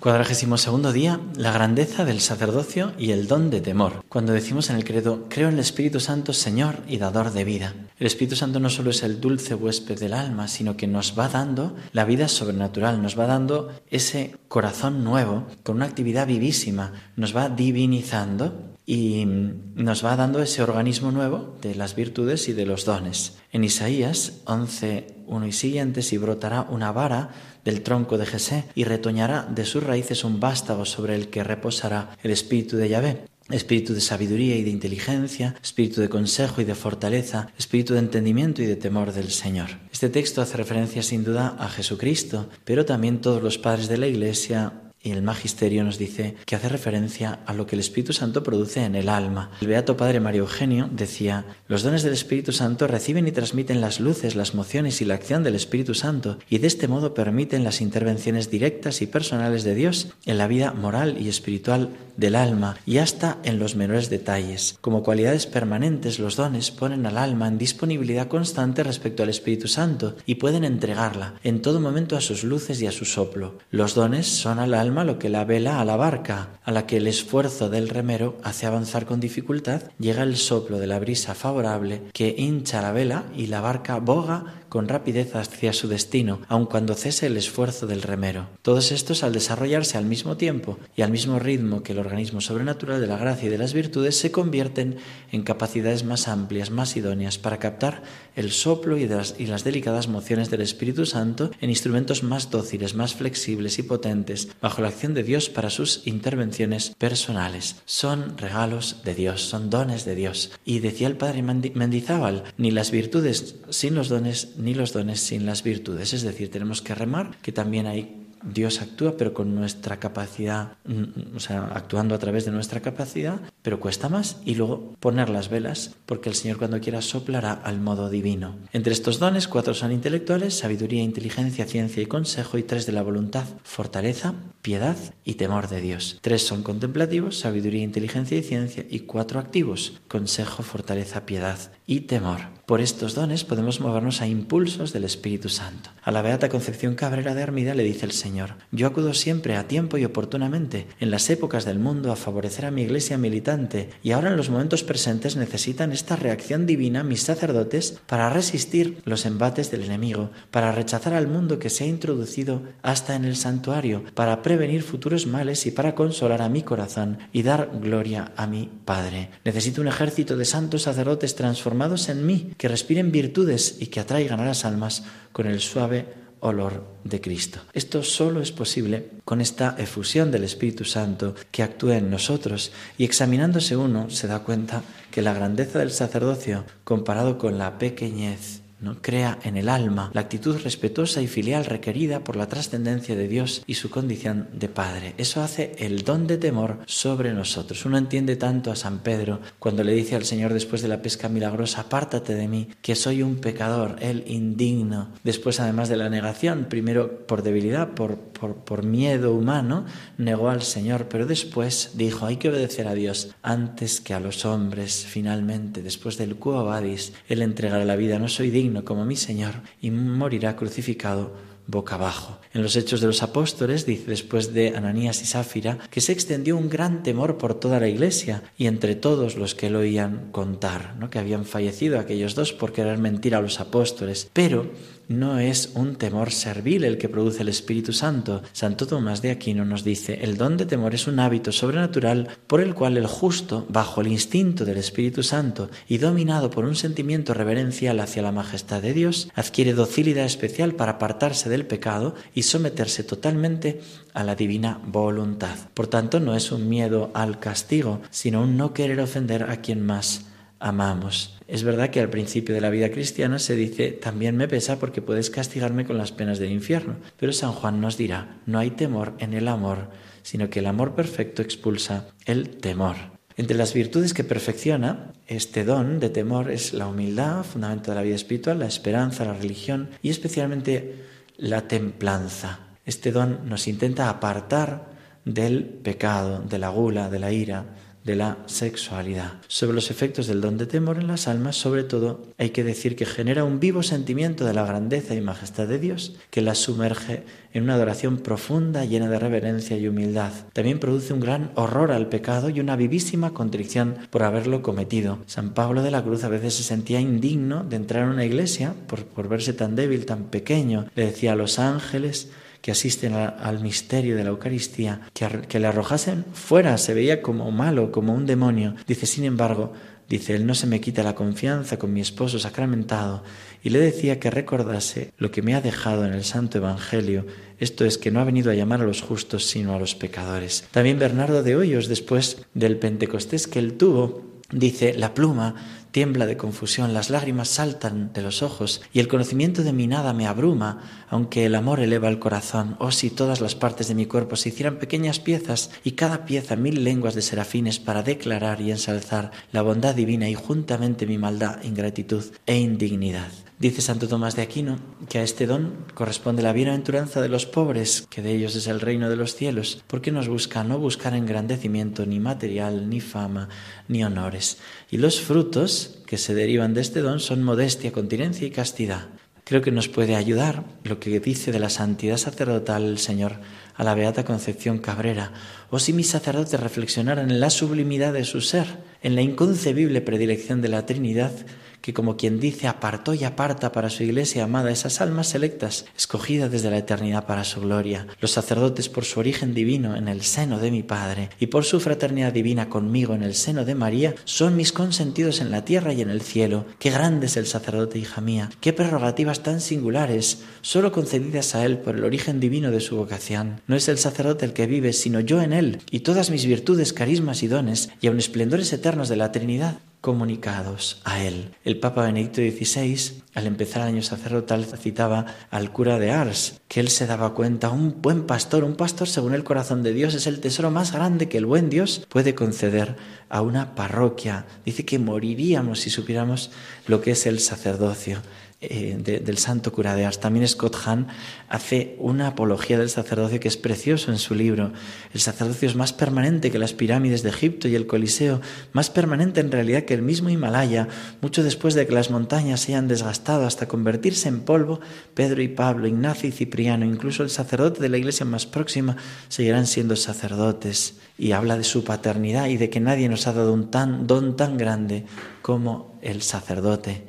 Cuadragésimo segundo día, la grandeza del sacerdocio y el don de temor. Cuando decimos en el credo, creo en el Espíritu Santo, Señor y dador de vida. El Espíritu Santo no solo es el dulce huésped del alma, sino que nos va dando la vida sobrenatural, nos va dando ese corazón nuevo, con una actividad vivísima, nos va divinizando y nos va dando ese organismo nuevo de las virtudes y de los dones. En Isaías 11, 1 y siguientes, y brotará una vara del tronco de Jesé y retoñará de sus raíces un vástago sobre el que reposará el espíritu de Yahvé. Espíritu de sabiduría y de inteligencia, espíritu de consejo y de fortaleza, espíritu de entendimiento y de temor del Señor. Este texto hace referencia sin duda a Jesucristo, pero también todos los padres de la Iglesia y el magisterio nos dice que hace referencia a lo que el Espíritu Santo produce en el alma. El Beato Padre Mario Eugenio decía, los dones del Espíritu Santo reciben y transmiten las luces, las mociones y la acción del Espíritu Santo y de este modo permiten las intervenciones directas y personales de Dios en la vida moral y espiritual del alma y hasta en los menores detalles. Como cualidades permanentes, los dones ponen al alma en disponibilidad constante respecto al Espíritu Santo y pueden entregarla en todo momento a sus luces y a su soplo. Los dones son al alma lo que la vela a la barca, a la que el esfuerzo del remero hace avanzar con dificultad, llega el soplo de la brisa favorable que hincha la vela y la barca boga con rapidez hacia su destino, aun cuando cese el esfuerzo del remero. Todos estos, al desarrollarse al mismo tiempo y al mismo ritmo que el organismo sobrenatural de la gracia y de las virtudes, se convierten en capacidades más amplias, más idóneas para captar el soplo y, las, y las delicadas mociones del Espíritu Santo en instrumentos más dóciles, más flexibles y potentes, bajo la acción de Dios para sus intervenciones personales. Son regalos de Dios, son dones de Dios. Y decía el padre Mendizábal, ni las virtudes sin los dones ni los dones sin las virtudes. Es decir, tenemos que remar que también hay Dios actúa, pero con nuestra capacidad, mm, o sea, actuando a través de nuestra capacidad, pero cuesta más. Y luego poner las velas, porque el Señor cuando quiera soplará al modo divino. Entre estos dones, cuatro son intelectuales, sabiduría, inteligencia, ciencia y consejo, y tres de la voluntad, fortaleza, piedad y temor de Dios. Tres son contemplativos, sabiduría, inteligencia y ciencia, y cuatro activos, consejo, fortaleza, piedad y temor. Por estos dones podemos movernos a impulsos del Espíritu Santo. A la Beata Concepción Cabrera de Armida le dice el Señor, yo acudo siempre a tiempo y oportunamente en las épocas del mundo a favorecer a mi iglesia militante y ahora en los momentos presentes necesitan esta reacción divina mis sacerdotes para resistir los embates del enemigo, para rechazar al mundo que se ha introducido hasta en el santuario, para prevenir futuros males y para consolar a mi corazón y dar gloria a mi Padre. Necesito un ejército de santos sacerdotes transformados en mí que respiren virtudes y que atraigan a las almas con el suave olor de Cristo. Esto solo es posible con esta efusión del Espíritu Santo que actúa en nosotros y examinándose uno se da cuenta que la grandeza del sacerdocio comparado con la pequeñez ¿no? crea en el alma la actitud respetuosa y filial requerida por la trascendencia de Dios y su condición de Padre. Eso hace el don de temor sobre nosotros. Uno entiende tanto a San Pedro cuando le dice al Señor después de la pesca milagrosa, apártate de mí, que soy un pecador, el indigno. Después, además de la negación, primero por debilidad, por, por, por miedo humano, negó al Señor, pero después dijo, hay que obedecer a Dios antes que a los hombres. Finalmente, después del quo vadis, Él entregará la vida. No soy digno como mi Señor y morirá crucificado boca abajo. En los Hechos de los Apóstoles dice después de Ananías y Sáfira que se extendió un gran temor por toda la iglesia y entre todos los que lo oían contar, ¿no? que habían fallecido aquellos dos por querer mentir a los apóstoles. Pero no es un temor servil el que produce el Espíritu Santo. Santo Tomás de Aquino nos dice, el don de temor es un hábito sobrenatural por el cual el justo, bajo el instinto del Espíritu Santo y dominado por un sentimiento reverencial hacia la majestad de Dios, adquiere docilidad especial para apartarse del pecado y someterse totalmente a la divina voluntad. Por tanto, no es un miedo al castigo, sino un no querer ofender a quien más amamos. Es verdad que al principio de la vida cristiana se dice, también me pesa porque puedes castigarme con las penas del infierno. Pero San Juan nos dirá, no hay temor en el amor, sino que el amor perfecto expulsa el temor. Entre las virtudes que perfecciona este don de temor es la humildad, fundamento de la vida espiritual, la esperanza, la religión y especialmente la templanza. Este don nos intenta apartar del pecado, de la gula, de la ira, de la sexualidad. Sobre los efectos del don de temor en las almas, sobre todo, hay que decir que genera un vivo sentimiento de la grandeza y majestad de Dios que las sumerge en una adoración profunda llena de reverencia y humildad. También produce un gran horror al pecado y una vivísima contrición por haberlo cometido. San Pablo de la Cruz a veces se sentía indigno de entrar en una iglesia por, por verse tan débil, tan pequeño. Le decía a los ángeles, que asisten al misterio de la Eucaristía, que, le arrojasen fuera, se veía como malo, como un demonio. Dice, sin embargo, dice, él no se me quita la confianza con mi esposo sacramentado, y le decía que recordase lo que me ha dejado en el Santo Evangelio, esto es que no ha venido a llamar a los justos, sino a los pecadores. También Bernardo de Hoyos, después del Pentecostés que él tuvo, dice, la pluma tiembla de confusión, las lágrimas saltan de los ojos y el conocimiento de mi nada me abruma, aunque el amor eleva el corazón. Oh, si todas las partes de mi cuerpo se hicieran pequeñas piezas y cada pieza mil lenguas de serafines para declarar y ensalzar la bondad divina y juntamente mi maldad, ingratitud e indignidad. Dice Santo Tomás de Aquino que a este don corresponde la bienaventuranza de los pobres, que de ellos es el reino de los cielos, porque nos busca no buscar engrandecimiento ni material, ni fama, ni honores. Y los frutos que se derivan de este don son modestia, continencia y castidad. Creo que nos puede ayudar lo que dice de la santidad sacerdotal el Señor a la Beata Concepción Cabrera, o si mis sacerdotes reflexionaran en la sublimidad de su ser, en la inconcebible predilección de la Trinidad, que como quien dice apartó y aparta para su iglesia amada esas almas selectas, escogidas desde la eternidad para su gloria, los sacerdotes por su origen divino en el seno de mi Padre y por su fraternidad divina conmigo en el seno de María, son mis consentidos en la tierra y en el cielo. Qué grande es el sacerdote, hija mía, qué prerrogativas tan singulares, solo concedidas a él por el origen divino de su vocación. No es el sacerdote el que vive, sino yo en él, y todas mis virtudes, carismas y dones, y aun esplendores eternos de la Trinidad, comunicados a él. El Papa Benedicto XVI, al empezar el año sacerdotal, citaba al cura de Ars, que él se daba cuenta, un buen pastor, un pastor según el corazón de Dios, es el tesoro más grande que el buen Dios puede conceder a una parroquia. Dice que moriríamos si supiéramos lo que es el sacerdocio. Eh, del santo cura de Ars. También Scott Hahn hace una apología del sacerdocio que es precioso en su libro. El sacerdocio es más permanente que las pirámides de Egipto y el Coliseo, más permanente en realidad que el mismo Himalaya, mucho después de que las montañas se hayan desgastado hasta convertirse en polvo, Pedro y Pablo, Ignacio y Cipriano, incluso el sacerdote de la iglesia más próxima, seguirán siendo sacerdotes. Y habla de su paternidad y de que nadie nos ha dado un tan, don tan grande como el sacerdote.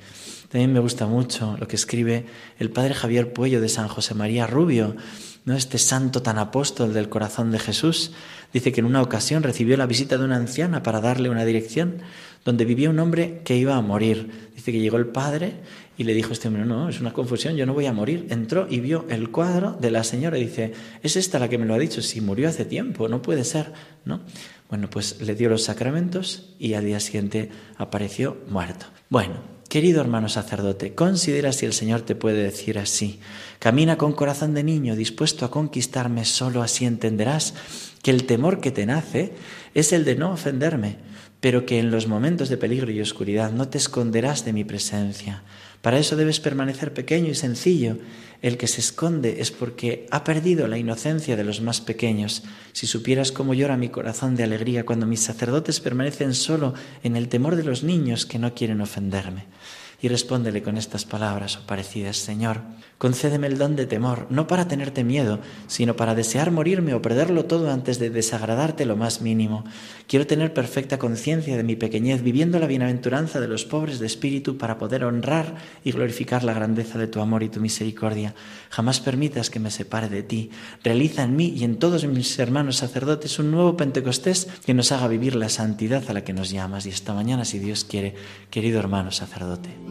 También me gusta mucho lo que escribe el padre Javier Puello de San José María Rubio, ¿no? este santo tan apóstol del corazón de Jesús. Dice que en una ocasión recibió la visita de una anciana para darle una dirección donde vivía un hombre que iba a morir. Dice que llegó el padre y le dijo este hombre, no, es una confusión, yo no voy a morir. Entró y vio el cuadro de la señora y dice, es esta la que me lo ha dicho, si murió hace tiempo, no puede ser, ¿no? Bueno, pues le dio los sacramentos y al día siguiente apareció muerto. Bueno, Querido hermano sacerdote, considera si el Señor te puede decir así. Camina con corazón de niño, dispuesto a conquistarme, solo así entenderás que el temor que te nace es el de no ofenderme, pero que en los momentos de peligro y oscuridad no te esconderás de mi presencia. Para eso debes permanecer pequeño y sencillo. El que se esconde es porque ha perdido la inocencia de los más pequeños. Si supieras cómo llora mi corazón de alegría cuando mis sacerdotes permanecen solo en el temor de los niños que no quieren ofenderme y respóndele con estas palabras o parecidas, Señor, concédeme el don de temor, no para tenerte miedo, sino para desear morirme o perderlo todo antes de desagradarte lo más mínimo. Quiero tener perfecta conciencia de mi pequeñez, viviendo la bienaventuranza de los pobres de espíritu para poder honrar y glorificar la grandeza de tu amor y tu misericordia. Jamás permitas que me separe de ti. Realiza en mí y en todos mis hermanos sacerdotes un nuevo Pentecostés que nos haga vivir la santidad a la que nos llamas. Y esta mañana, si Dios quiere, querido hermano sacerdote.